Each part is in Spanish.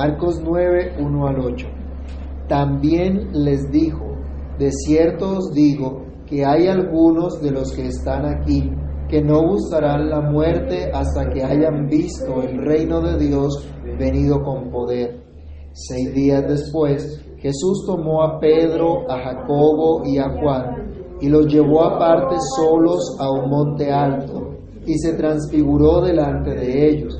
Marcos 9, 1 al 8. También les dijo, de cierto os digo que hay algunos de los que están aquí que no gustarán la muerte hasta que hayan visto el reino de Dios venido con poder. Seis días después, Jesús tomó a Pedro, a Jacobo y a Juan y los llevó aparte solos a un monte alto y se transfiguró delante de ellos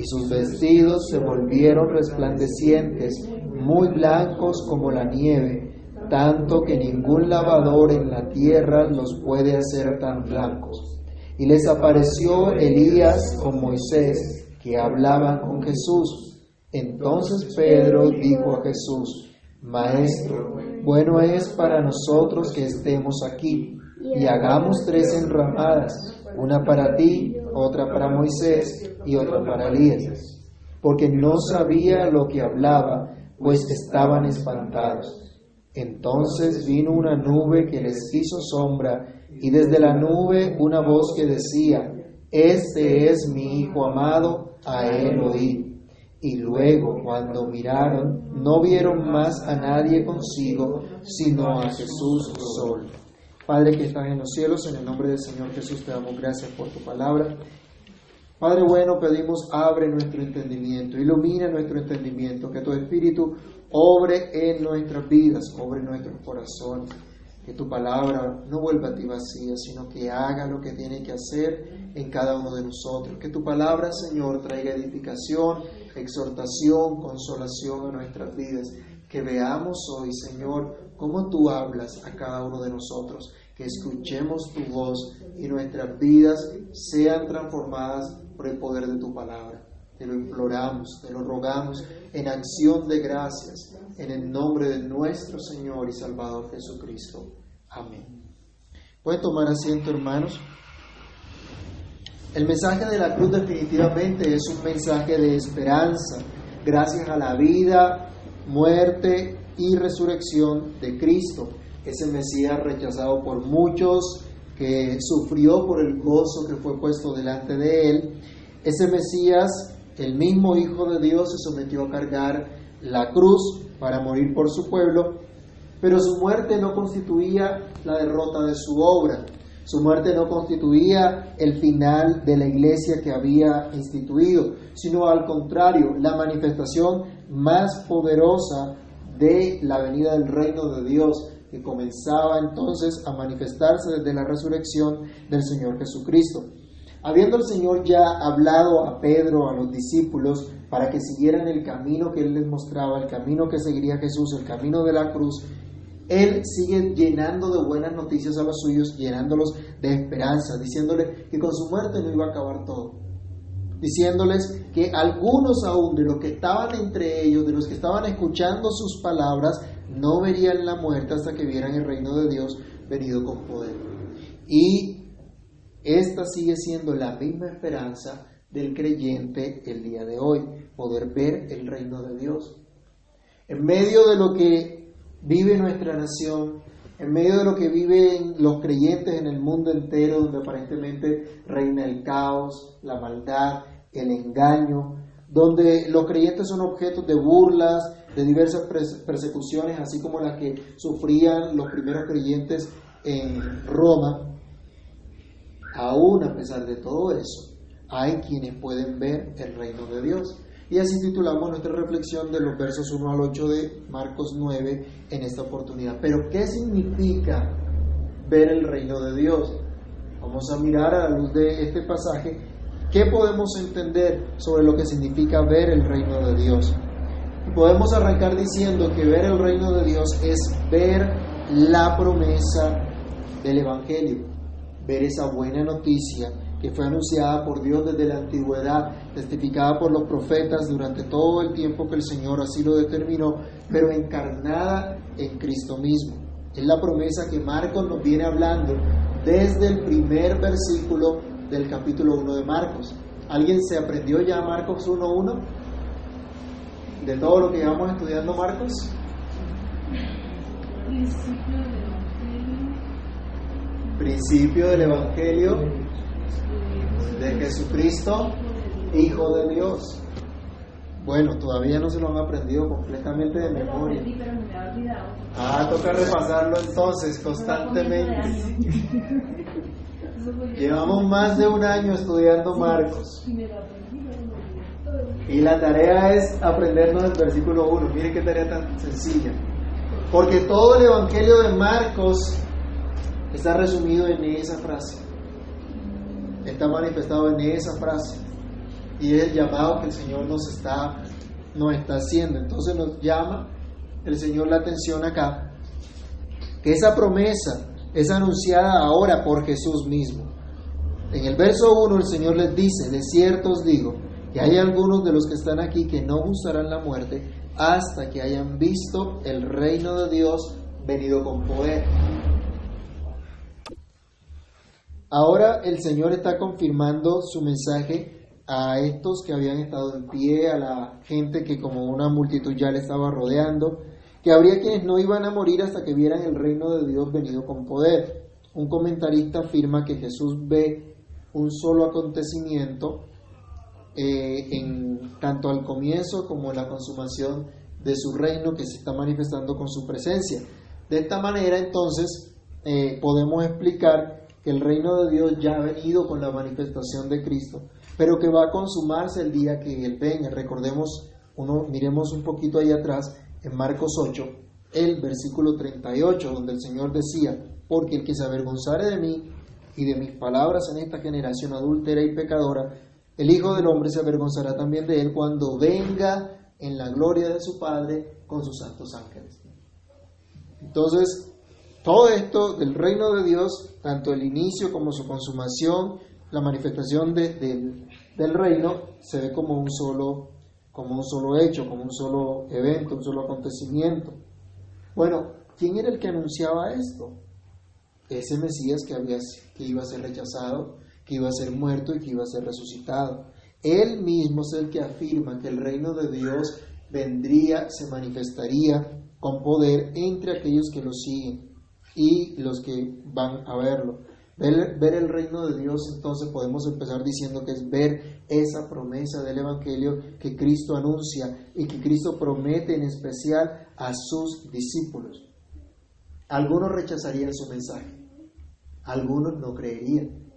y sus vestidos se volvieron resplandecientes, muy blancos como la nieve, tanto que ningún lavador en la tierra los puede hacer tan blancos. Y les apareció Elías con Moisés, que hablaban con Jesús. Entonces Pedro dijo a Jesús, Maestro, bueno es para nosotros que estemos aquí y hagamos tres enramadas, una para ti, otra para Moisés y otra para Elías, porque no sabía lo que hablaba, pues estaban espantados. Entonces vino una nube que les hizo sombra, y desde la nube una voz que decía, Este es mi Hijo amado, a él oí. Y luego, cuando miraron, no vieron más a nadie consigo, sino a Jesús solo. Padre que estás en los cielos, en el nombre del Señor Jesús te damos gracias por tu palabra. Padre bueno, pedimos abre nuestro entendimiento, ilumina nuestro entendimiento, que tu Espíritu obre en nuestras vidas, obre en nuestros corazones, que tu palabra no vuelva a ti vacía, sino que haga lo que tiene que hacer en cada uno de nosotros, que tu palabra, Señor, traiga edificación, exhortación, consolación a nuestras vidas, que veamos hoy, Señor, cómo tú hablas a cada uno de nosotros, que escuchemos tu voz y nuestras vidas sean transformadas por el poder de tu palabra. Te lo imploramos, te lo rogamos en acción de gracias, en el nombre de nuestro Señor y Salvador Jesucristo. Amén. Pueden tomar asiento, hermanos. El mensaje de la cruz definitivamente es un mensaje de esperanza, gracias a la vida, muerte y resurrección de Cristo, ese Mesías rechazado por muchos, que sufrió por el gozo que fue puesto delante de él, ese Mesías el mismo Hijo de Dios se sometió a cargar la cruz para morir por su pueblo, pero su muerte no constituía la derrota de su obra. Su muerte no constituía el final de la iglesia que había instituido, sino al contrario, la manifestación más poderosa de la venida del reino de Dios, que comenzaba entonces a manifestarse desde la resurrección del Señor Jesucristo. Habiendo el Señor ya hablado a Pedro, a los discípulos, para que siguieran el camino que Él les mostraba, el camino que seguiría Jesús, el camino de la cruz, Él sigue llenando de buenas noticias a los suyos, llenándolos de esperanza, diciéndoles que con su muerte no iba a acabar todo. Diciéndoles que algunos aún de los que estaban entre ellos, de los que estaban escuchando sus palabras, no verían la muerte hasta que vieran el reino de Dios venido con poder. Y esta sigue siendo la misma esperanza del creyente el día de hoy, poder ver el reino de Dios. En medio de lo que vive nuestra nación, en medio de lo que viven los creyentes en el mundo entero, donde aparentemente reina el caos, la maldad, el engaño, donde los creyentes son objetos de burlas, de diversas persecuciones, así como las que sufrían los primeros creyentes en Roma, aún a pesar de todo eso, hay quienes pueden ver el reino de Dios. Y así titulamos nuestra reflexión de los versos 1 al 8 de Marcos 9 en esta oportunidad. Pero, ¿qué significa ver el reino de Dios? Vamos a mirar a la luz de este pasaje qué podemos entender sobre lo que significa ver el reino de Dios. Podemos arrancar diciendo que ver el reino de Dios es ver la promesa del Evangelio ver esa buena noticia que fue anunciada por Dios desde la antigüedad, testificada por los profetas durante todo el tiempo que el Señor así lo determinó, pero encarnada en Cristo mismo. Es la promesa que Marcos nos viene hablando desde el primer versículo del capítulo 1 de Marcos. ¿Alguien se aprendió ya Marcos 1.1? De todo lo que llevamos estudiando Marcos principio del Evangelio de Jesucristo, Hijo de Dios. Bueno, todavía no se lo han aprendido completamente de memoria. Ah, toca repasarlo entonces constantemente. Llevamos más de un año estudiando Marcos. Y la tarea es aprendernos el versículo 1. Miren qué tarea tan sencilla. Porque todo el Evangelio de Marcos está resumido en esa frase. Está manifestado en esa frase y es el llamado que el Señor nos está, nos está haciendo. Entonces nos llama el Señor la atención acá, que esa promesa es anunciada ahora por Jesús mismo. En el verso 1 el Señor les dice, de cierto os digo, que hay algunos de los que están aquí que no gustarán la muerte hasta que hayan visto el reino de Dios venido con poder. Ahora el Señor está confirmando su mensaje a estos que habían estado en pie, a la gente que como una multitud ya le estaba rodeando, que habría quienes no iban a morir hasta que vieran el reino de Dios venido con poder. Un comentarista afirma que Jesús ve un solo acontecimiento eh, en tanto al comienzo como la consumación de su reino que se está manifestando con su presencia. De esta manera entonces eh, podemos explicar que el reino de Dios ya ha venido con la manifestación de Cristo pero que va a consumarse el día que Él venga. Recordemos, uno, miremos un poquito ahí atrás, en Marcos 8, el versículo 38, donde el Señor decía, porque el que se avergonzare de mí y de mis palabras en esta generación adúltera y pecadora, el Hijo del Hombre se avergonzará también de él cuando venga en la gloria de su Padre con sus santos ángeles. Entonces, todo esto del reino de Dios, tanto el inicio como su consumación, la manifestación del reino se ve como un solo como un solo hecho, como un solo evento, un solo acontecimiento. Bueno, ¿quién era el que anunciaba esto? Ese Mesías que, había, que iba a ser rechazado, que iba a ser muerto y que iba a ser resucitado. Él mismo es el que afirma que el reino de Dios vendría, se manifestaría con poder entre aquellos que lo siguen y los que van a verlo. Ver, el reino de Dios, entonces podemos empezar diciendo que es ver esa promesa del Evangelio que Cristo anuncia y que Cristo promete en especial a sus discípulos. Algunos rechazarían su mensaje, algunos no creerían,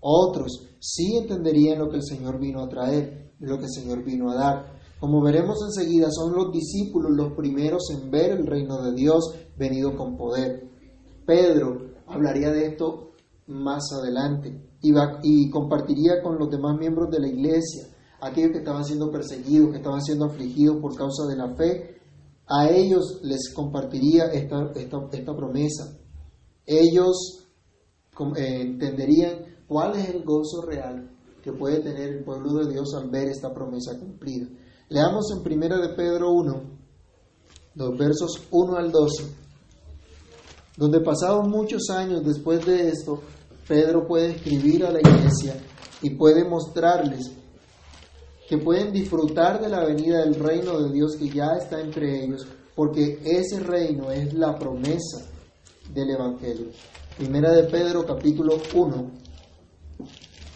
otros sí entenderían lo que el Señor vino a traer, lo que el Señor vino a dar. Como veremos enseguida, son los discípulos los primeros en ver el reino de Dios venido con poder. Pedro hablaría de esto más adelante y, y compartiría con los demás miembros de la iglesia, aquellos que estaban siendo perseguidos, que estaban siendo afligidos por causa de la fe, a ellos les compartiría esta, esta, promesa. Ellos eh, entenderían cuál es el gozo real que puede tener el pueblo de Dios al ver esta promesa cumplida. Leamos en Primera de Pedro 1, los versos 1 al 12, donde pasados muchos años después de esto, Pedro puede escribir a la iglesia y puede mostrarles que pueden disfrutar de la venida del reino de Dios que ya está entre ellos, porque ese reino es la promesa del Evangelio. Primera de Pedro capítulo 1,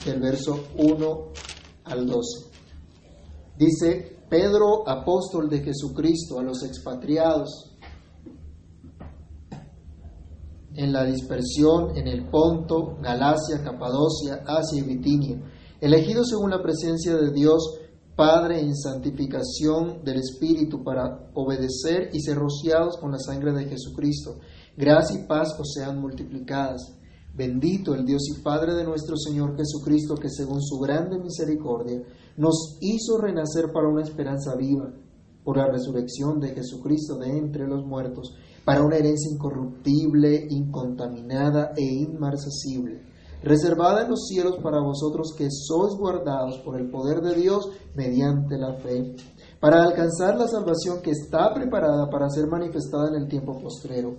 del verso 1 al 12. Dice, Pedro, apóstol de Jesucristo, a los expatriados, en la dispersión en el Ponto, Galacia, Capadocia, Asia y Bitinia, elegidos según la presencia de Dios Padre en santificación del Espíritu para obedecer y ser rociados con la sangre de Jesucristo. Gracia y paz os sean multiplicadas. Bendito el Dios y Padre de nuestro Señor Jesucristo, que según su grande misericordia nos hizo renacer para una esperanza viva por la resurrección de Jesucristo de entre los muertos para una herencia incorruptible, incontaminada e inmarcesible, reservada en los cielos para vosotros que sois guardados por el poder de Dios mediante la fe, para alcanzar la salvación que está preparada para ser manifestada en el tiempo postrero,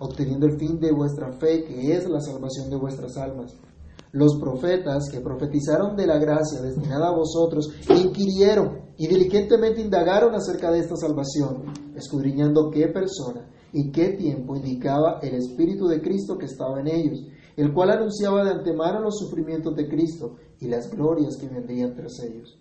obteniendo el fin de vuestra fe, que es la salvación de vuestras almas. Los profetas que profetizaron de la gracia destinada a vosotros inquirieron y diligentemente indagaron acerca de esta salvación, escudriñando qué persona y qué tiempo indicaba el Espíritu de Cristo que estaba en ellos, el cual anunciaba de antemano los sufrimientos de Cristo y las glorias que vendrían tras ellos.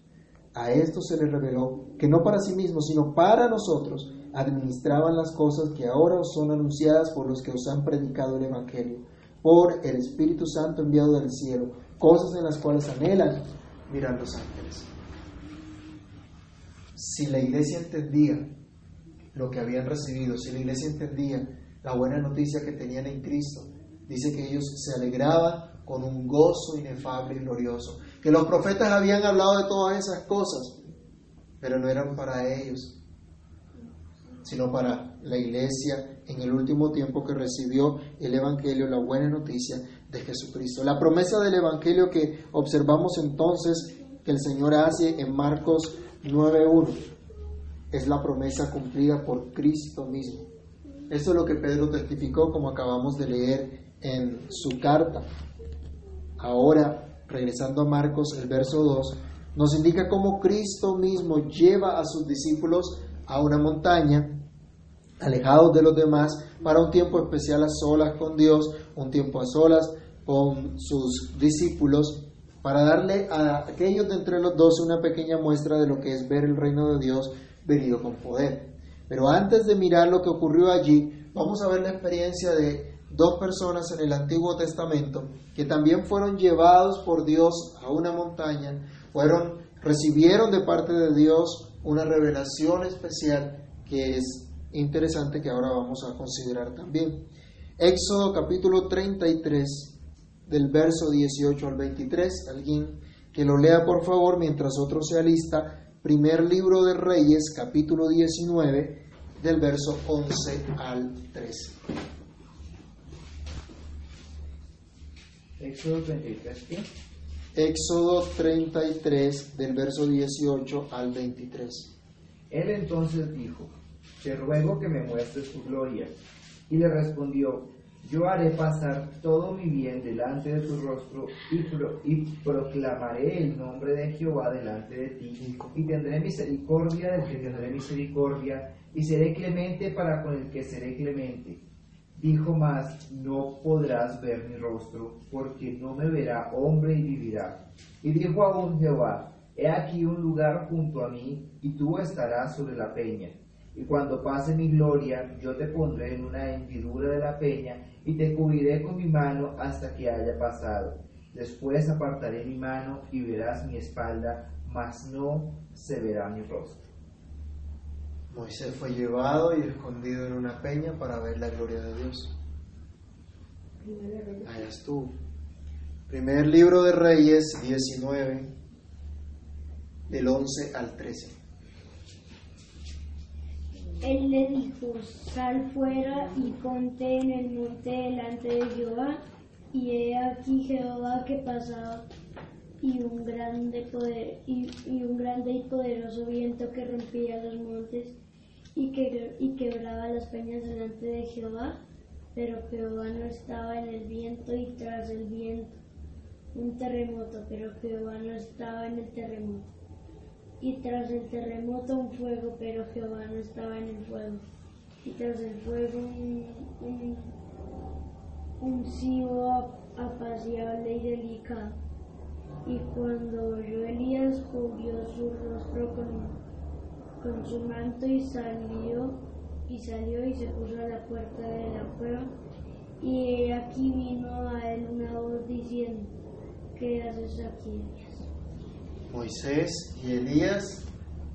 A esto se les reveló que no para sí mismos, sino para nosotros, administraban las cosas que ahora os son anunciadas por los que os han predicado el Evangelio, por el Espíritu Santo enviado del cielo, cosas en las cuales anhelan mirar los ángeles. Si la iglesia entendía lo que habían recibido, si la iglesia entendía la buena noticia que tenían en Cristo, dice que ellos se alegraban con un gozo inefable y glorioso, que los profetas habían hablado de todas esas cosas, pero no eran para ellos, sino para la iglesia en el último tiempo que recibió el Evangelio, la buena noticia de Jesucristo. La promesa del Evangelio que observamos entonces que el Señor hace en Marcos 9.1 es la promesa cumplida por Cristo mismo. Eso es lo que Pedro testificó como acabamos de leer en su carta. Ahora, regresando a Marcos, el verso 2, nos indica cómo Cristo mismo lleva a sus discípulos a una montaña, alejados de los demás, para un tiempo especial a solas con Dios, un tiempo a solas con sus discípulos, para darle a aquellos de entre los dos una pequeña muestra de lo que es ver el reino de Dios venido con poder. Pero antes de mirar lo que ocurrió allí, vamos a ver la experiencia de dos personas en el Antiguo Testamento que también fueron llevados por Dios a una montaña, fueron recibieron de parte de Dios una revelación especial que es interesante que ahora vamos a considerar también. Éxodo capítulo 33 del verso 18 al 23, alguien que lo lea por favor mientras otro se alista, primer libro de Reyes capítulo 19 del verso 11 al 13. Éxodo 33, ¿qué? Éxodo 33 del verso 18 al 23. Él entonces dijo, te ruego que me muestres tu gloria. Y le respondió, yo haré pasar todo mi bien delante de tu rostro y, pro- y proclamaré el nombre de Jehová delante de ti. Y tendré misericordia del que tendré misericordia y seré clemente para con el que seré clemente. Dijo más, no podrás ver mi rostro, porque no me verá hombre y vivirá. Y dijo aún Jehová, he aquí un lugar junto a mí, y tú estarás sobre la peña. Y cuando pase mi gloria, yo te pondré en una hendidura de la peña, y te cubriré con mi mano hasta que haya pasado. Después apartaré mi mano y verás mi espalda, mas no se verá mi rostro. Moisés fue llevado y escondido en una peña para ver la gloria de Dios. Allá estuvo. Primer libro de Reyes 19, del 11 al 13. Él le dijo, sal fuera y ponte en el monte delante de Jehová. Y he aquí Jehová que pasaba y un grande poder y, y un grande y poderoso viento que rompía los montes y que y quebraba las peñas delante de Jehová. Pero Jehová no estaba en el viento y tras el viento un terremoto, pero Jehová no estaba en el terremoto y tras el terremoto un fuego, pero Jehová no estaba en el fuego. Y tras el fuego un, un, un silbo ap- apacible y delicado. Y cuando oyó Elías, cubrió su rostro con, con su manto y salió, y salió y se puso a la puerta de la cueva. Y aquí vino a él una voz diciendo, ¿qué haces aquí, Elías? Moisés y Elías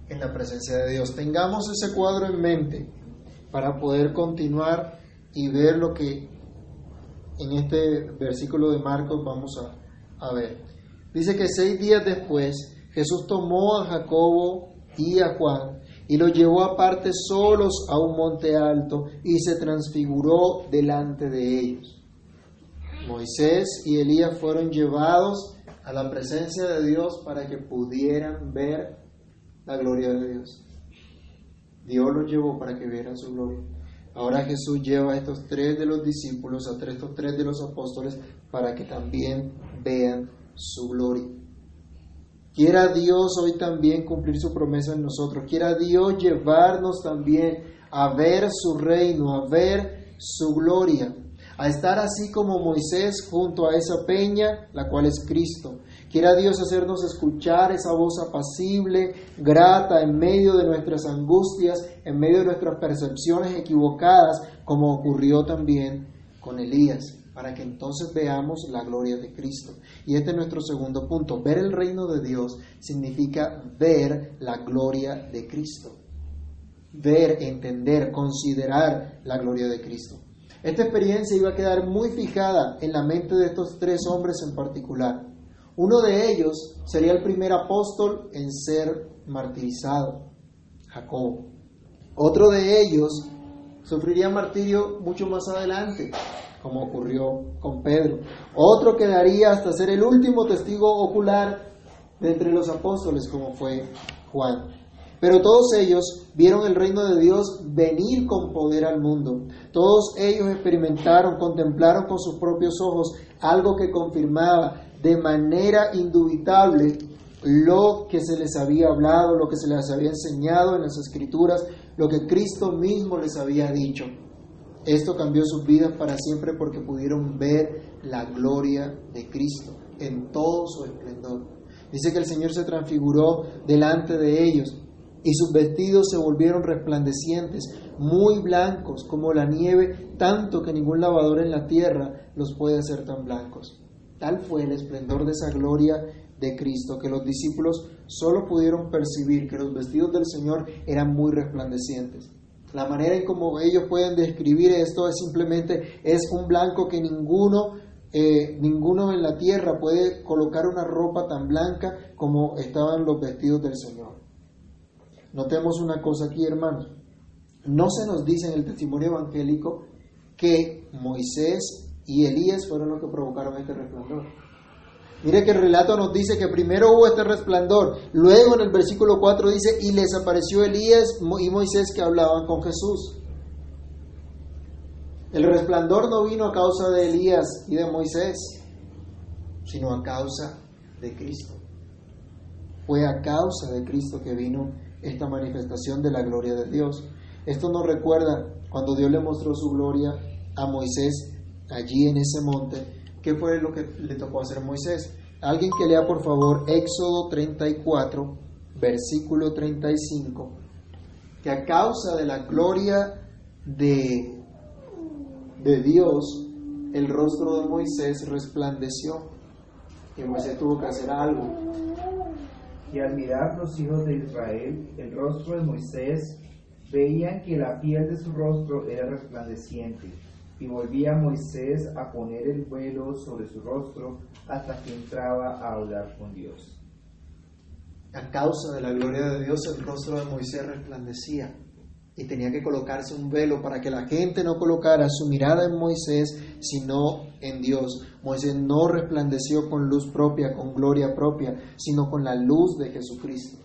en la presencia de Dios. Tengamos ese cuadro en mente para poder continuar y ver lo que en este versículo de Marcos vamos a, a ver. Dice que seis días después Jesús tomó a Jacobo y a Juan y los llevó aparte solos a un monte alto y se transfiguró delante de ellos. Moisés y Elías fueron llevados a la presencia de Dios para que pudieran ver la gloria de Dios. Dios los llevó para que vieran su gloria. Ahora Jesús lleva a estos tres de los discípulos, a estos tres de los apóstoles, para que también vean su gloria. Quiera Dios hoy también cumplir su promesa en nosotros. Quiera Dios llevarnos también a ver su reino, a ver su gloria, a estar así como Moisés junto a esa peña, la cual es Cristo. Quiera Dios hacernos escuchar esa voz apacible, grata, en medio de nuestras angustias, en medio de nuestras percepciones equivocadas, como ocurrió también con Elías para que entonces veamos la gloria de Cristo. Y este es nuestro segundo punto. Ver el reino de Dios significa ver la gloria de Cristo. Ver, entender, considerar la gloria de Cristo. Esta experiencia iba a quedar muy fijada en la mente de estos tres hombres en particular. Uno de ellos sería el primer apóstol en ser martirizado, Jacob. Otro de ellos sufriría martirio mucho más adelante, como ocurrió con Pedro. Otro quedaría hasta ser el último testigo ocular de entre los apóstoles, como fue Juan. Pero todos ellos vieron el reino de Dios venir con poder al mundo. Todos ellos experimentaron, contemplaron con sus propios ojos algo que confirmaba de manera indubitable lo que se les había hablado, lo que se les había enseñado en las escrituras, lo que Cristo mismo les había dicho. Esto cambió sus vidas para siempre porque pudieron ver la gloria de Cristo en todo su esplendor. Dice que el Señor se transfiguró delante de ellos y sus vestidos se volvieron resplandecientes, muy blancos como la nieve, tanto que ningún lavador en la tierra los puede hacer tan blancos. Tal fue el esplendor de esa gloria de Cristo que los discípulos solo pudieron percibir que los vestidos del Señor eran muy resplandecientes. La manera en como ellos pueden describir esto es simplemente es un blanco que ninguno eh, ninguno en la tierra puede colocar una ropa tan blanca como estaban los vestidos del Señor. Notemos una cosa aquí, hermanos. No se nos dice en el testimonio evangélico que Moisés y Elías fueron los que provocaron este resplandor. Mire que el relato nos dice que primero hubo este resplandor, luego en el versículo 4 dice, y les apareció Elías y Moisés que hablaban con Jesús. El resplandor no vino a causa de Elías y de Moisés, sino a causa de Cristo. Fue a causa de Cristo que vino esta manifestación de la gloria de Dios. Esto nos recuerda cuando Dios le mostró su gloria a Moisés allí en ese monte ¿Qué fue lo que le tocó hacer a Moisés? Alguien que lea por favor Éxodo 34, versículo 35, que a causa de la gloria de, de Dios, el rostro de Moisés resplandeció, y Moisés tuvo que hacer algo. Y al mirar los hijos de Israel, el rostro de Moisés, veían que la piel de su rostro era resplandeciente y volvía Moisés a poner el velo sobre su rostro hasta que entraba a hablar con Dios. A causa de la gloria de Dios el rostro de Moisés resplandecía y tenía que colocarse un velo para que la gente no colocara su mirada en Moisés, sino en Dios. Moisés no resplandeció con luz propia, con gloria propia, sino con la luz de Jesucristo.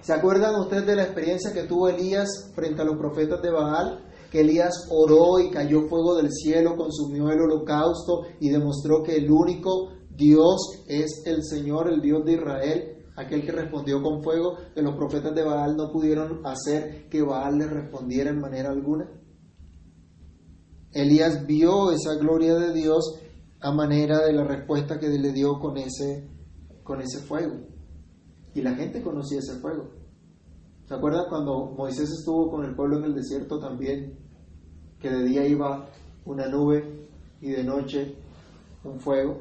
¿Se acuerdan ustedes de la experiencia que tuvo Elías frente a los profetas de Baal? Que Elías oró y cayó fuego del cielo, consumió el holocausto y demostró que el único Dios es el Señor, el Dios de Israel, aquel que respondió con fuego, que los profetas de Baal no pudieron hacer que Baal le respondiera en manera alguna. Elías vio esa gloria de Dios a manera de la respuesta que le dio con ese, con ese fuego. Y la gente conocía ese fuego. ¿Se acuerdan cuando Moisés estuvo con el pueblo en el desierto también? Que de día iba una nube y de noche un fuego,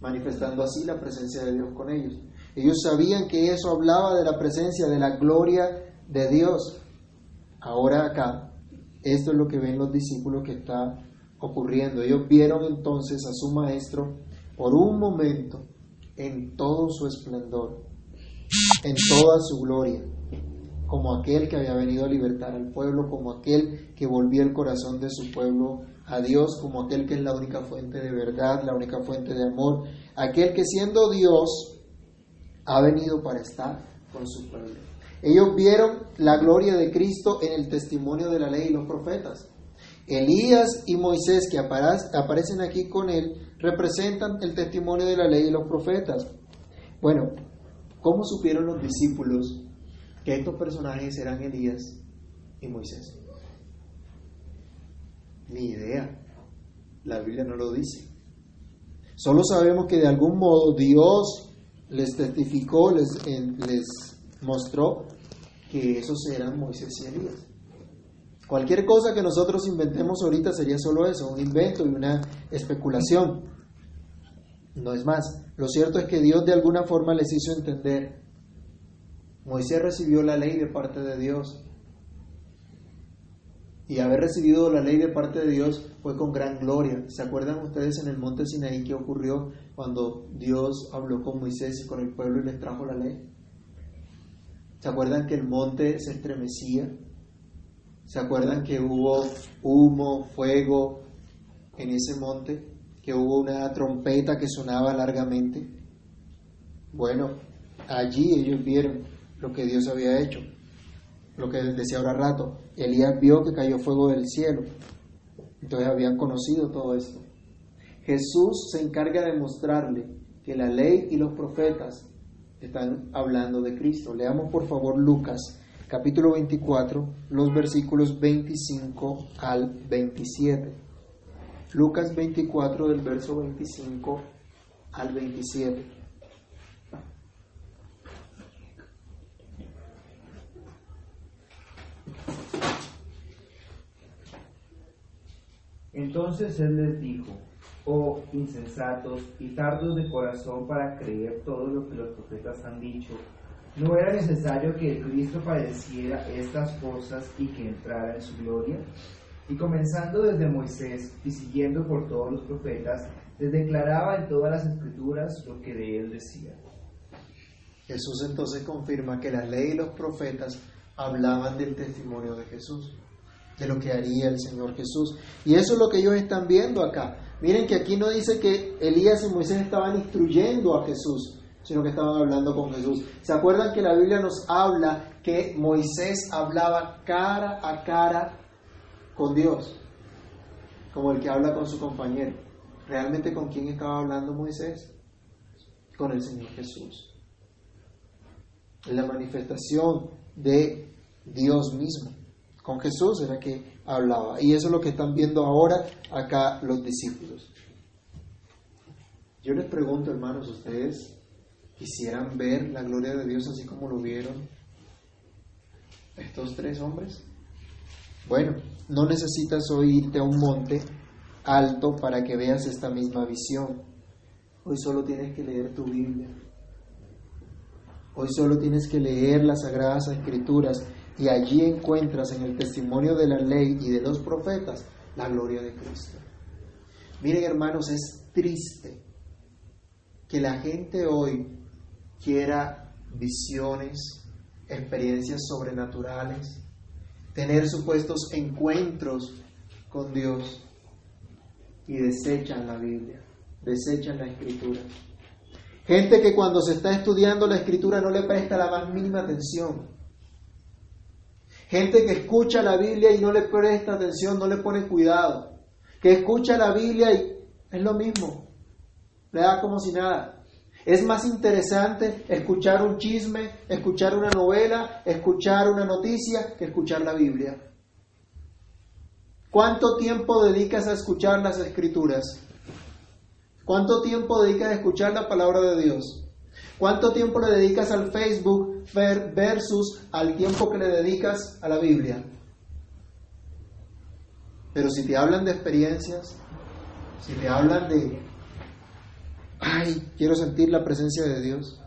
manifestando así la presencia de Dios con ellos. Ellos sabían que eso hablaba de la presencia, de la gloria de Dios. Ahora acá, esto es lo que ven los discípulos que está ocurriendo. Ellos vieron entonces a su maestro por un momento en todo su esplendor, en toda su gloria. Como aquel que había venido a libertar al pueblo, como aquel que volvía el corazón de su pueblo a Dios, como aquel que es la única fuente de verdad, la única fuente de amor, aquel que siendo Dios ha venido para estar con su pueblo. Ellos vieron la gloria de Cristo en el testimonio de la ley y los profetas. Elías y Moisés que aparecen aquí con él representan el testimonio de la ley y los profetas. Bueno, ¿cómo supieron los discípulos que estos personajes eran Elías y Moisés? Ni idea. La Biblia no lo dice. Solo sabemos que de algún modo Dios les testificó, les, les mostró que esos eran Moisés y Elías. Cualquier cosa que nosotros inventemos ahorita sería solo eso, un invento y una especulación. No es más. Lo cierto es que Dios de alguna forma les hizo entender. Moisés recibió la ley de parte de Dios. Y haber recibido la ley de parte de Dios fue con gran gloria. ¿Se acuerdan ustedes en el monte Sinaí qué ocurrió cuando Dios habló con Moisés y con el pueblo y les trajo la ley? ¿Se acuerdan que el monte se estremecía? ¿Se acuerdan que hubo humo, fuego en ese monte? Que hubo una trompeta que sonaba largamente. Bueno, allí ellos vieron lo que Dios había hecho. Lo que decía ahora rato. Elías vio que cayó fuego del cielo. Entonces habían conocido todo esto. Jesús se encarga de mostrarle que la ley y los profetas están hablando de Cristo. Leamos por favor Lucas capítulo 24, los versículos 25 al 27. Lucas 24 del verso 25 al 27. Entonces él les dijo, oh insensatos y tardos de corazón para creer todo lo que los profetas han dicho. ¿No era necesario que el Cristo padeciera estas cosas y que entrara en su gloria? Y comenzando desde Moisés y siguiendo por todos los profetas, les declaraba en todas las escrituras lo que de él decía. Jesús entonces confirma que la ley y los profetas hablaban del testimonio de Jesús, de lo que haría el Señor Jesús. Y eso es lo que ellos están viendo acá. Miren que aquí no dice que Elías y Moisés estaban instruyendo a Jesús, sino que estaban hablando con Jesús. ¿Se acuerdan que la Biblia nos habla que Moisés hablaba cara a cara con Dios? Como el que habla con su compañero. ¿Realmente con quién estaba hablando Moisés? Con el Señor Jesús. La manifestación de Dios mismo. Con Jesús era que hablaba. Y eso es lo que están viendo ahora acá los discípulos. Yo les pregunto, hermanos, ustedes quisieran ver la gloria de Dios así como lo vieron estos tres hombres? Bueno, no necesitas oírte a un monte alto para que veas esta misma visión. Hoy solo tienes que leer tu Biblia. Hoy solo tienes que leer las sagradas escrituras y allí encuentras en el testimonio de la ley y de los profetas la gloria de Cristo. Miren hermanos, es triste que la gente hoy quiera visiones, experiencias sobrenaturales, tener supuestos encuentros con Dios y desechan la Biblia, desechan la escritura. Gente que cuando se está estudiando la escritura no le presta la más mínima atención. Gente que escucha la Biblia y no le presta atención, no le pone cuidado. Que escucha la Biblia y es lo mismo. Le da como si nada. Es más interesante escuchar un chisme, escuchar una novela, escuchar una noticia que escuchar la Biblia. ¿Cuánto tiempo dedicas a escuchar las escrituras? ¿Cuánto tiempo dedicas a escuchar la palabra de Dios? ¿Cuánto tiempo le dedicas al Facebook versus al tiempo que le dedicas a la Biblia? Pero si te hablan de experiencias, si te hablan de ay, quiero sentir la presencia de Dios.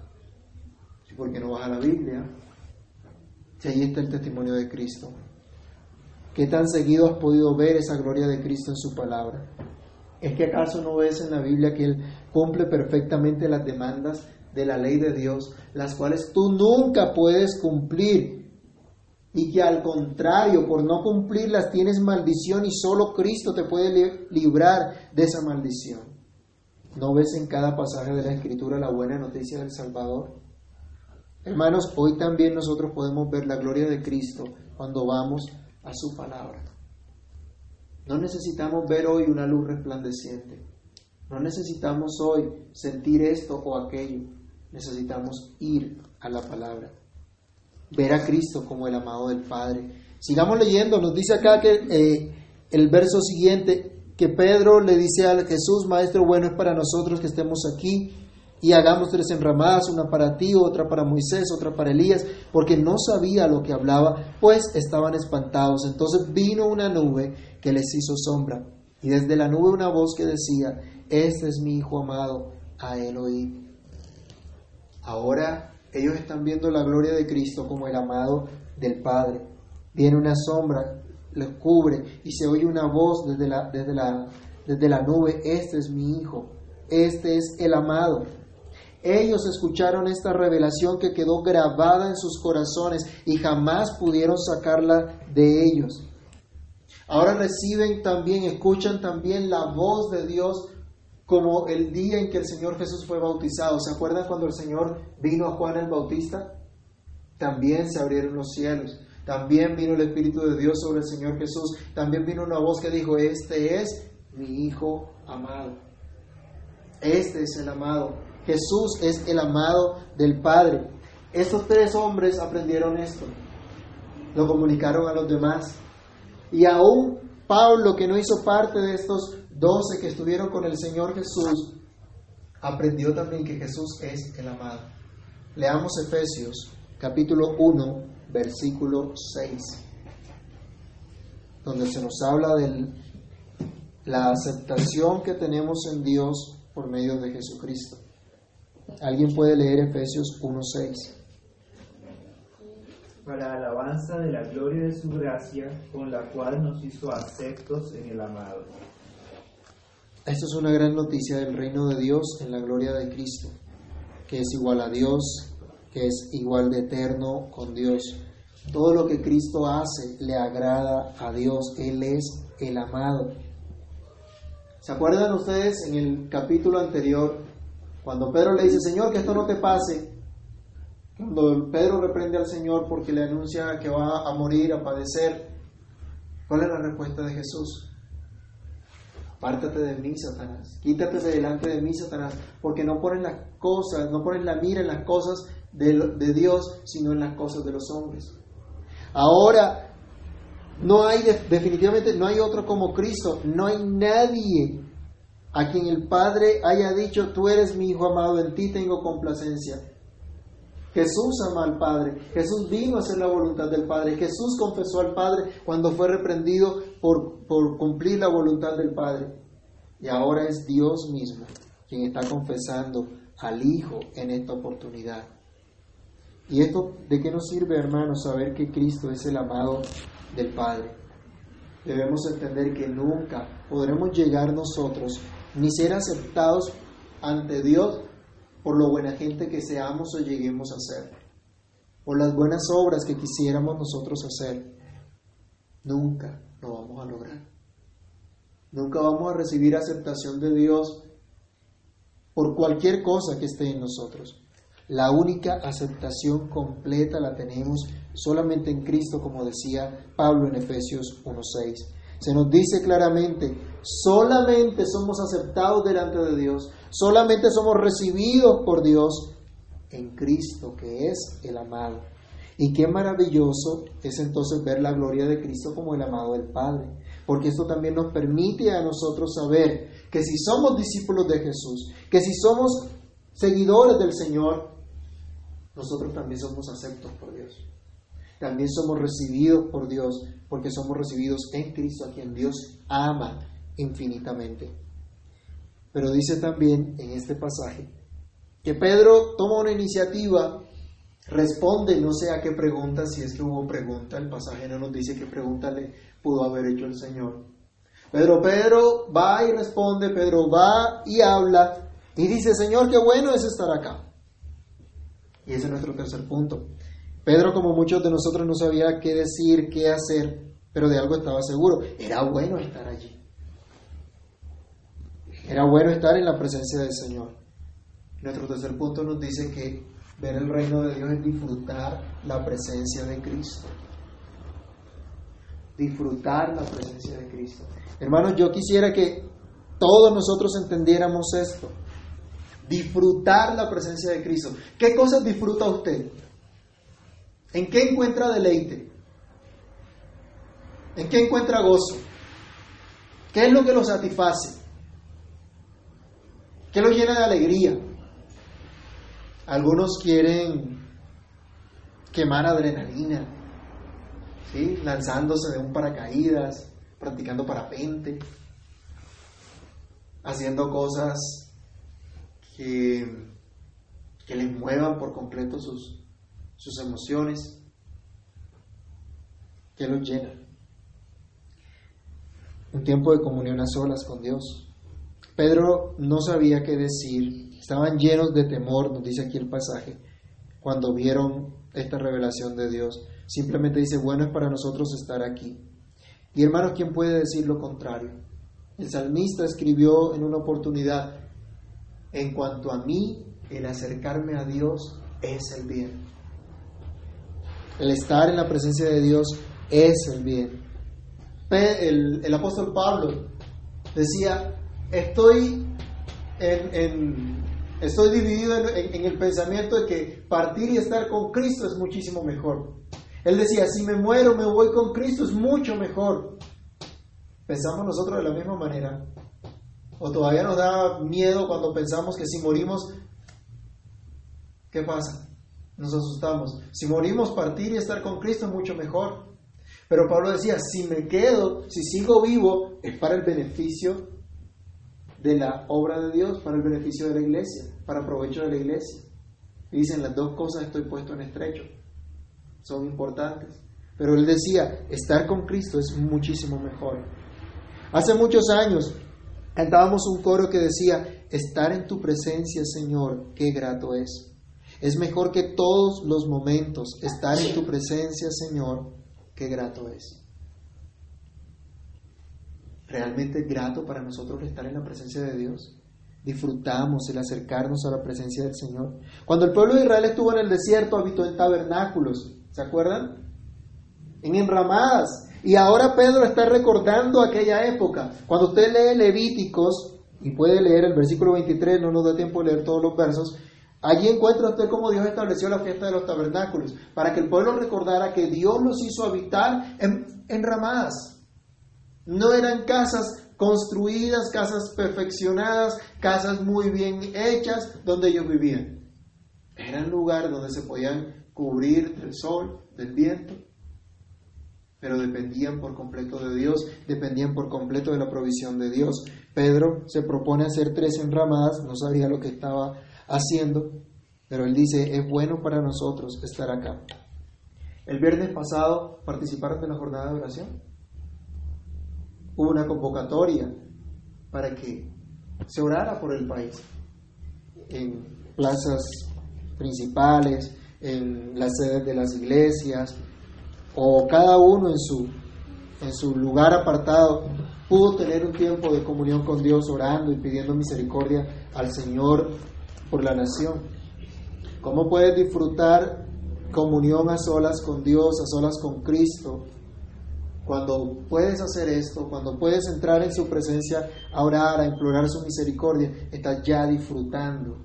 ¿Por qué no vas a la Biblia? Si ahí está el testimonio de Cristo. ¿Qué tan seguido has podido ver esa gloria de Cristo en su palabra? ¿Es que acaso no ves en la Biblia que Él cumple perfectamente las demandas de la ley de Dios, las cuales tú nunca puedes cumplir y que al contrario, por no cumplirlas tienes maldición y solo Cristo te puede librar de esa maldición. ¿No ves en cada pasaje de la Escritura la buena noticia del Salvador? Hermanos, hoy también nosotros podemos ver la gloria de Cristo cuando vamos a su palabra. No necesitamos ver hoy una luz resplandeciente. No necesitamos hoy sentir esto o aquello. Necesitamos ir a la palabra. Ver a Cristo como el amado del Padre. Sigamos leyendo. Nos dice acá que eh, el verso siguiente, que Pedro le dice a Jesús, Maestro, bueno es para nosotros que estemos aquí y hagamos tres enramadas, una para ti, otra para Moisés, otra para Elías, porque no sabía lo que hablaba, pues estaban espantados. Entonces vino una nube que les hizo sombra, y desde la nube una voz que decía, Este es mi Hijo amado, a él oí. Ahora ellos están viendo la gloria de Cristo como el amado del Padre. Viene una sombra, les cubre, y se oye una voz desde la, desde la, desde la nube, Este es mi Hijo, este es el amado. Ellos escucharon esta revelación que quedó grabada en sus corazones y jamás pudieron sacarla de ellos. Ahora reciben también, escuchan también la voz de Dios como el día en que el Señor Jesús fue bautizado. ¿Se acuerdan cuando el Señor vino a Juan el Bautista? También se abrieron los cielos. También vino el Espíritu de Dios sobre el Señor Jesús. También vino una voz que dijo, este es mi Hijo amado. Este es el amado. Jesús es el amado del Padre. Estos tres hombres aprendieron esto, lo comunicaron a los demás. Y aún Pablo, que no hizo parte de estos doce que estuvieron con el Señor Jesús, aprendió también que Jesús es el amado. Leamos Efesios capítulo 1, versículo 6, donde se nos habla de la aceptación que tenemos en Dios por medio de Jesucristo. ¿Alguien puede leer Efesios 1.6? Para alabanza de la gloria de su gracia, con la cual nos hizo aceptos en el amado. Esta es una gran noticia del reino de Dios en la gloria de Cristo, que es igual a Dios, que es igual de eterno con Dios. Todo lo que Cristo hace le agrada a Dios. Él es el amado. ¿Se acuerdan ustedes en el capítulo anterior cuando Pedro le dice, Señor, que esto no te pase, cuando Pedro reprende al Señor porque le anuncia que va a morir, a padecer, ¿cuál es la respuesta de Jesús? Apártate de mí, Satanás. Quítate de delante de mí, Satanás, porque no pones las cosas, no pones la mira en las cosas de, de Dios, sino en las cosas de los hombres. Ahora, no hay, definitivamente, no hay otro como Cristo, no hay nadie a quien el Padre haya dicho, tú eres mi Hijo amado, en ti tengo complacencia. Jesús ama al Padre, Jesús vino a hacer la voluntad del Padre, Jesús confesó al Padre cuando fue reprendido por, cumplir la voluntad del Padre. Y ahora es Dios mismo quien está confesando al Hijo en esta oportunidad. ¿Y esto de qué nos sirve, hermanos, saber que Cristo es el amado del Padre? Debemos entender que nunca podremos llegar nosotros ni ser aceptados ante Dios por lo buena gente que seamos o lleguemos a ser, por las buenas obras que quisiéramos nosotros hacer. Nunca lo vamos a lograr. Nunca vamos a recibir aceptación de Dios por cualquier cosa que esté en nosotros. La única aceptación completa la tenemos solamente en Cristo, como decía Pablo en Efesios 1.6. Se nos dice claramente, solamente somos aceptados delante de Dios, solamente somos recibidos por Dios en Cristo, que es el amado. Y qué maravilloso es entonces ver la gloria de Cristo como el amado del Padre, porque esto también nos permite a nosotros saber que si somos discípulos de Jesús, que si somos seguidores del Señor, nosotros también somos aceptos por Dios. También somos recibidos por Dios porque somos recibidos en Cristo a quien Dios ama infinitamente. Pero dice también en este pasaje que Pedro toma una iniciativa, responde, no sé a qué pregunta, si es que hubo pregunta, el pasaje no nos dice qué pregunta le pudo haber hecho el Señor. Pedro, Pedro va y responde, Pedro va y habla y dice, Señor, qué bueno es estar acá. Y ese es nuestro tercer punto. Pedro, como muchos de nosotros, no sabía qué decir, qué hacer, pero de algo estaba seguro. Era bueno estar allí. Era bueno estar en la presencia del Señor. Nuestro tercer punto nos dice que ver el reino de Dios es disfrutar la presencia de Cristo. Disfrutar la presencia de Cristo. Hermanos, yo quisiera que todos nosotros entendiéramos esto. Disfrutar la presencia de Cristo. ¿Qué cosas disfruta usted? ¿En qué encuentra deleite? ¿En qué encuentra gozo? ¿Qué es lo que lo satisface? ¿Qué lo llena de alegría? Algunos quieren quemar adrenalina, ¿sí? lanzándose de un paracaídas, practicando parapente, haciendo cosas que, que les muevan por completo sus, sus emociones, que los llenan. Un tiempo de comunión a solas con Dios. Pedro no sabía qué decir, estaban llenos de temor, nos dice aquí el pasaje, cuando vieron esta revelación de Dios. Simplemente dice, bueno es para nosotros estar aquí. Y hermanos, ¿quién puede decir lo contrario? El salmista escribió en una oportunidad, en cuanto a mí, el acercarme a Dios es el bien. El estar en la presencia de Dios es el bien. El, el apóstol Pablo decía, estoy, en, estoy dividido en, el pensamiento de que partir y estar con Cristo es muchísimo mejor. Él decía, si me muero, me voy con Cristo, es mucho mejor. ¿Pensamos nosotros de la misma manera? ¿O todavía nos da miedo cuando pensamos que si morimos, ¿qué pasa? Nos asustamos. Si morimos, partir y estar con Cristo es mucho mejor. Pero Pablo decía, si me quedo, si sigo vivo, es para el beneficio de la obra de Dios, para el beneficio de la iglesia, para provecho de la iglesia. Y dicen, las dos cosas estoy puesto en estrecho. Son importantes. Pero él decía, estar con Cristo es muchísimo mejor. Hace muchos años cantábamos un coro que decía, estar en tu presencia, Señor, qué grato es. Es mejor que todos los momentos estar en tu presencia, Señor, qué grato es. Realmente grato para nosotros estar en la presencia de Dios. Disfrutamos el acercarnos a la presencia del Señor. Cuando el pueblo de Israel estuvo en el desierto, habitó en tabernáculos. ¿Se acuerdan? En enramadas. Y ahora Pedro está recordando aquella época. Cuando usted lee Levíticos, y puede leer el versículo 23, no nos da tiempo de leer todos los versos, Allí encuentra usted cómo Dios estableció la fiesta de los tabernáculos, para que el pueblo recordara que Dios los hizo habitar en, en ramadas. No eran casas construidas, casas perfeccionadas, casas muy bien hechas donde ellos vivían. Eran lugares donde se podían cubrir del sol, del viento, pero dependían por completo de Dios, dependían por completo de la provisión de Dios. Pedro se propone hacer tres enramadas, no sabía lo que estaba haciendo, pero él dice, es bueno para nosotros estar acá. El viernes pasado participaron de la jornada de oración. Hubo una convocatoria para que se orara por el país, en plazas principales, en las sedes de las iglesias, o cada uno en su, en su lugar apartado pudo tener un tiempo de comunión con Dios orando y pidiendo misericordia al Señor por la nación. ¿Cómo puedes disfrutar comunión a solas con Dios, a solas con Cristo? Cuando puedes hacer esto, cuando puedes entrar en su presencia a orar, a implorar su misericordia, estás ya disfrutando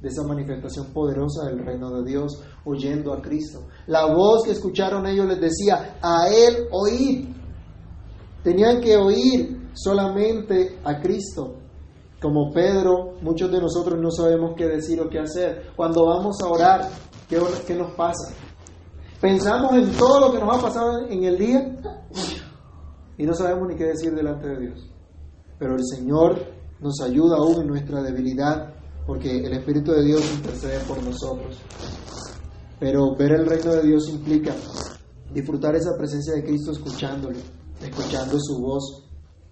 de esa manifestación poderosa del reino de Dios, oyendo a Cristo. La voz que escucharon ellos les decía, a Él oír. Tenían que oír solamente a Cristo. Como Pedro, muchos de nosotros no sabemos qué decir o qué hacer. Cuando vamos a orar, ¿qué, qué nos pasa? Pensamos en todo lo que nos ha pasado en el día y no sabemos ni qué decir delante de Dios. Pero el Señor nos ayuda aún en nuestra debilidad porque el Espíritu de Dios intercede por nosotros. Pero ver el reino de Dios implica disfrutar esa presencia de Cristo escuchándole, escuchando su voz.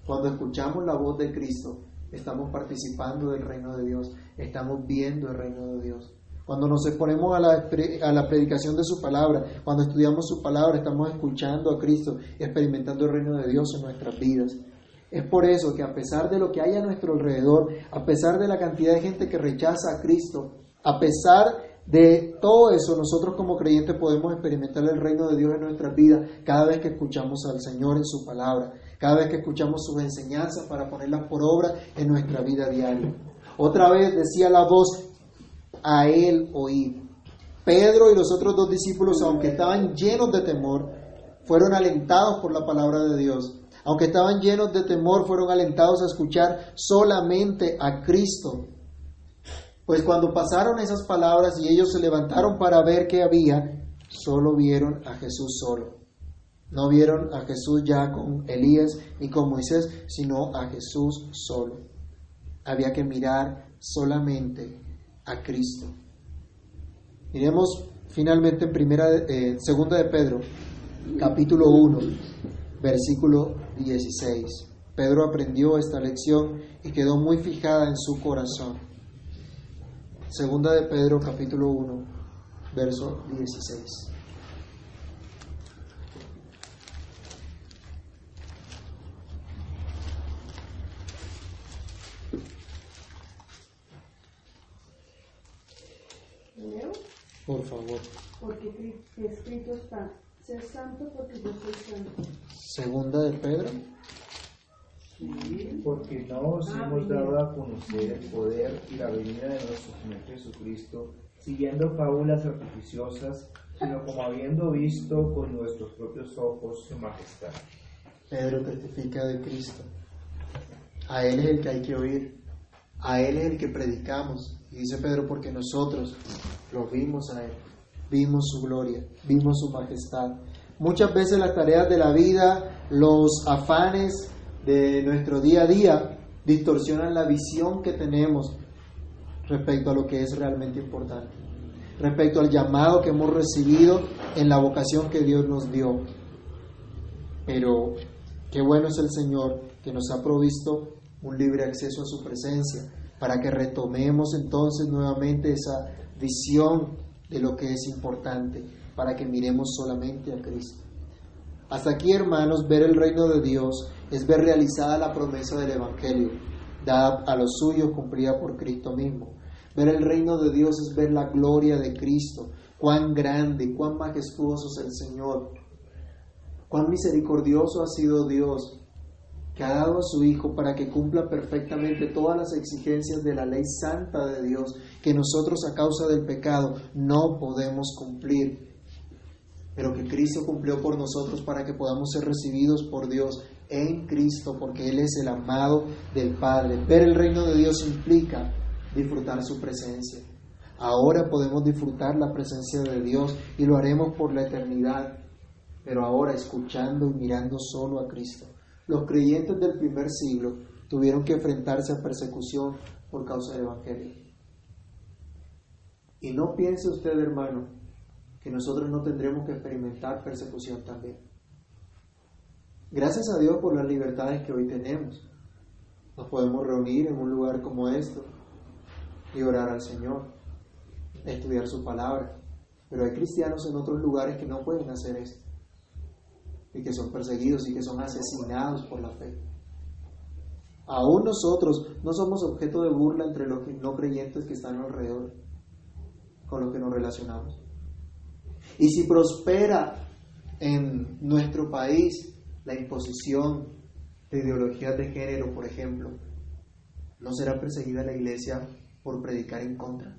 Cuando escuchamos la voz de Cristo, estamos participando del reino de Dios, estamos viendo el reino de Dios. Cuando nos exponemos a la, a la predicación de su palabra, cuando estudiamos su palabra, estamos escuchando a Cristo experimentando el reino de Dios en nuestras vidas. Es por eso que a pesar de lo que hay a nuestro alrededor, a pesar de la cantidad de gente que rechaza a Cristo, a pesar de todo eso, nosotros como creyentes podemos experimentar el reino de Dios en nuestras vidas cada vez que escuchamos al Señor en su palabra, cada vez que escuchamos sus enseñanzas para ponerlas por obra en nuestra vida diaria. Otra vez decía la voz, a él oír. Pedro y los otros dos discípulos, aunque estaban llenos de temor, fueron alentados por la palabra de Dios. Aunque estaban llenos de temor, fueron alentados a escuchar solamente a Cristo. Pues cuando pasaron esas palabras y ellos se levantaron para ver qué había, solo vieron a Jesús solo. No vieron a Jesús ya con Elías ni con Moisés, sino a Jesús solo. Había que mirar solamente a Cristo. Miremos finalmente en primera, eh, segunda de Pedro, capítulo 1, versículo 16. Pedro aprendió esta lección y quedó muy fijada en su corazón. Segunda de Pedro, capítulo 1, verso 16. Por favor. Porque escrito está, ser santo porque yo soy santo. Segunda de Pedro. Sí, porque no os ah, hemos dado a conocer el poder y la venida de nuestro Señor Jesucristo, siguiendo fábulas artificiosas, sino como habiendo visto con nuestros propios ojos su majestad. Pedro testifica de Cristo. A Él es el que hay que oír. A Él es el que predicamos. Y dice Pedro, porque nosotros lo vimos a Él, vimos su gloria, vimos su majestad. Muchas veces las tareas de la vida, los afanes de nuestro día a día distorsionan la visión que tenemos respecto a lo que es realmente importante, respecto al llamado que hemos recibido en la vocación que Dios nos dio. Pero qué bueno es el Señor que nos ha provisto un libre acceso a su presencia, para que retomemos entonces nuevamente esa visión de lo que es importante, para que miremos solamente a Cristo. Hasta aquí, hermanos, ver el reino de Dios es ver realizada la promesa del Evangelio, dada a los suyos, cumplida por Cristo mismo. Ver el reino de Dios es ver la gloria de Cristo, cuán grande, cuán majestuoso es el Señor, cuán misericordioso ha sido Dios, que ha dado a su Hijo para que cumpla perfectamente todas las exigencias de la ley santa de Dios que nosotros a causa del pecado no podemos cumplir, pero que Cristo cumplió por nosotros para que podamos ser recibidos por Dios en Cristo, porque Él es el amado del Padre. Ver el reino de Dios implica disfrutar su presencia. Ahora podemos disfrutar la presencia de Dios y lo haremos por la eternidad, pero ahora escuchando y mirando solo a Cristo. Los creyentes del primer siglo tuvieron que enfrentarse a persecución por causa del Evangelio. Y no piense usted, hermano, que nosotros no tendremos que experimentar persecución también. Gracias a Dios por las libertades que hoy tenemos. Nos podemos reunir en un lugar como esto y orar al Señor, estudiar su palabra. Pero hay cristianos en otros lugares que no pueden hacer esto y que son perseguidos y que son asesinados por la fe. Aún nosotros no somos objeto de burla entre los no creyentes que están alrededor, con los que nos relacionamos. Y si prospera en nuestro país la imposición de ideologías de género, por ejemplo, ¿no será perseguida la iglesia por predicar en contra?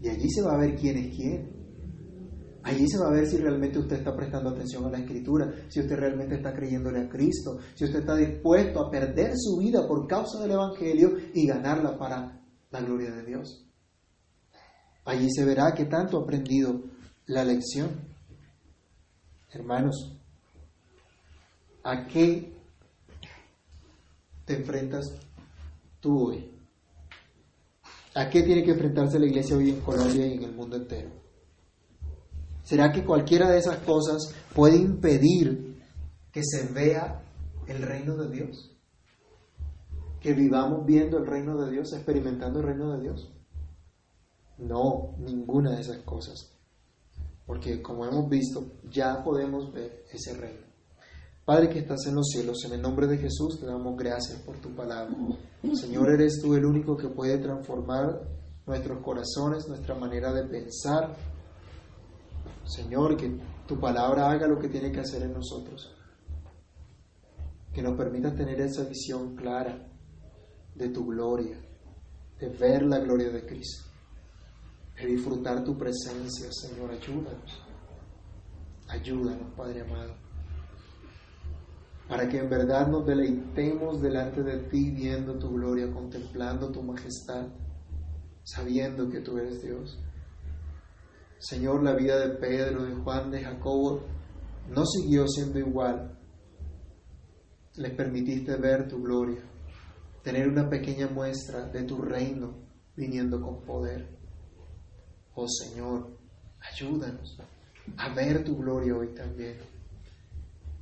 Y allí se va a ver quién es quién. Allí se va a ver si realmente usted está prestando atención a la escritura, si usted realmente está creyéndole a Cristo, si usted está dispuesto a perder su vida por causa del Evangelio y ganarla para la gloria de Dios. Allí se verá que tanto ha aprendido la lección. Hermanos, ¿a qué te enfrentas tú hoy? ¿A qué tiene que enfrentarse la iglesia hoy en Colombia y en el mundo entero? ¿Será que cualquiera de esas cosas puede impedir que se vea el reino de Dios? que vivamos viendo el reino de Dios, experimentando el reino de Dios. No, ninguna de esas cosas. Porque como hemos visto, ya podemos ver ese reino. Padre que estás en los cielos, en el nombre de Jesús te damos gracias por tu palabra. Señor, eres tú el único que puede transformar nuestros corazones, nuestra manera de pensar. Señor, que tu palabra haga lo que tiene que hacer en nosotros. Que nos permita tener esa visión clara de tu gloria, de ver la gloria de Cristo, de disfrutar tu presencia, Señor. Ayúdanos. Ayúdanos, Padre amado. Para que en verdad nos deleitemos delante de ti viendo tu gloria, contemplando tu majestad, sabiendo que tú eres Dios. Señor, la vida de Pedro, de Juan, de Jacobo no siguió siendo igual. Les permitiste ver tu gloria, tener una pequeña muestra de tu reino viniendo con poder. Oh Señor, ayúdanos a ver tu gloria hoy también.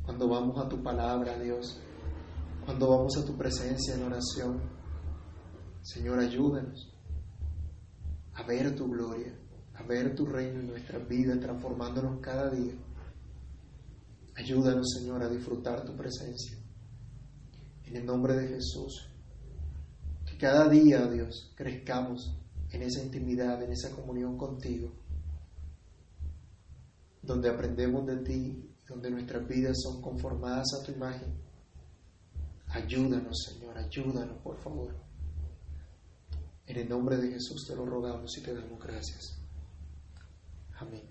Cuando vamos a tu palabra, Dios, cuando vamos a tu presencia en oración, Señor, ayúdanos a ver tu gloria, ver tu reino en nuestras vidas, transformándonos cada día. Ayúdanos, Señor, a disfrutar tu presencia. En el nombre de Jesús. Que cada día, Dios, crezcamos en esa intimidad, en esa comunión contigo, donde aprendemos de ti, donde nuestras vidas son conformadas a tu imagen. Ayúdanos, Señor, ayúdanos, por favor. En el nombre de Jesús te lo rogamos y te damos gracias. 还没。